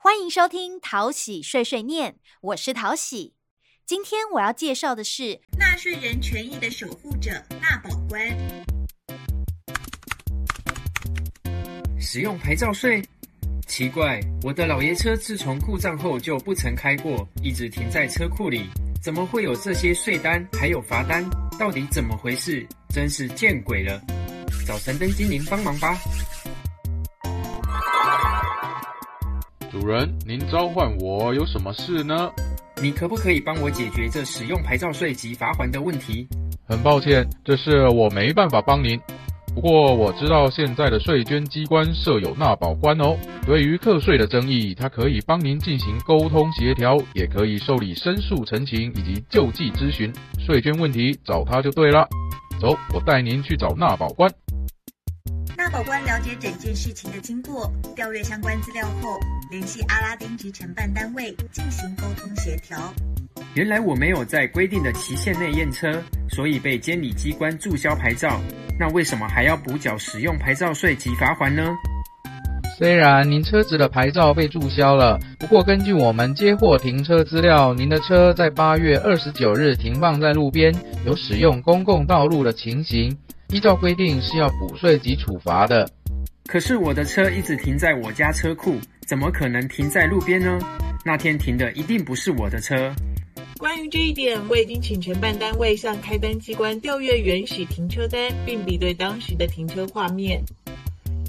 欢迎收听淘喜碎碎念，我是淘喜。今天我要介绍的是纳税人权益的守护者纳保官。使用牌照税？奇怪，我的老爷车自从故障后就不曾开过，一直停在车库里，怎么会有这些税单还有罚单？到底怎么回事？真是见鬼了！找神灯精灵帮忙吧。主人，您召唤我有什么事呢？你可不可以帮我解决这使用牌照税及罚款的问题？很抱歉，这事我没办法帮您。不过我知道现在的税捐机关设有纳保官哦，对于课税的争议，他可以帮您进行沟通协调，也可以受理申诉陈情以及救济咨询。税捐问题找他就对了。走，我带您去找纳保官。纳保官了解整件事情的经过，调阅相关资料后，联系阿拉丁及承办单位进行沟通协调。原来我没有在规定的期限内验车，所以被监理机关注销牌照。那为什么还要补缴使用牌照税及罚款呢？虽然您车子的牌照被注销了，不过根据我们接获停车资料，您的车在八月二十九日停放在路边，有使用公共道路的情形。依照规定是要补税及处罚的，可是我的车一直停在我家车库，怎么可能停在路边呢？那天停的一定不是我的车。关于这一点，我已经请承办单位向开单机关调阅原始停车单，并比对当时的停车画面。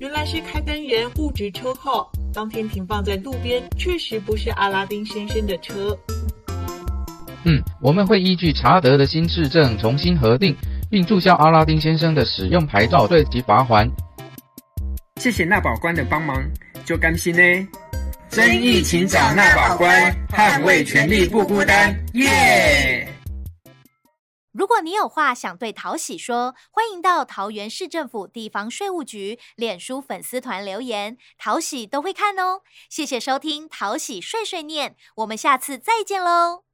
原来是开单人误植车号，当天停放在路边，确实不是阿拉丁先生的车。嗯，我们会依据查得的新市政重新核定。并注销阿拉丁先生的使用牌照对及罚还。谢谢纳保官的帮忙，就甘心呢。争议请找纳保官，捍卫权利不孤单，耶！如果你有话想对桃喜说，欢迎到桃园市政府地方税务局脸书粉丝团留言，桃喜都会看哦。谢谢收听桃喜碎碎念，我们下次再见喽。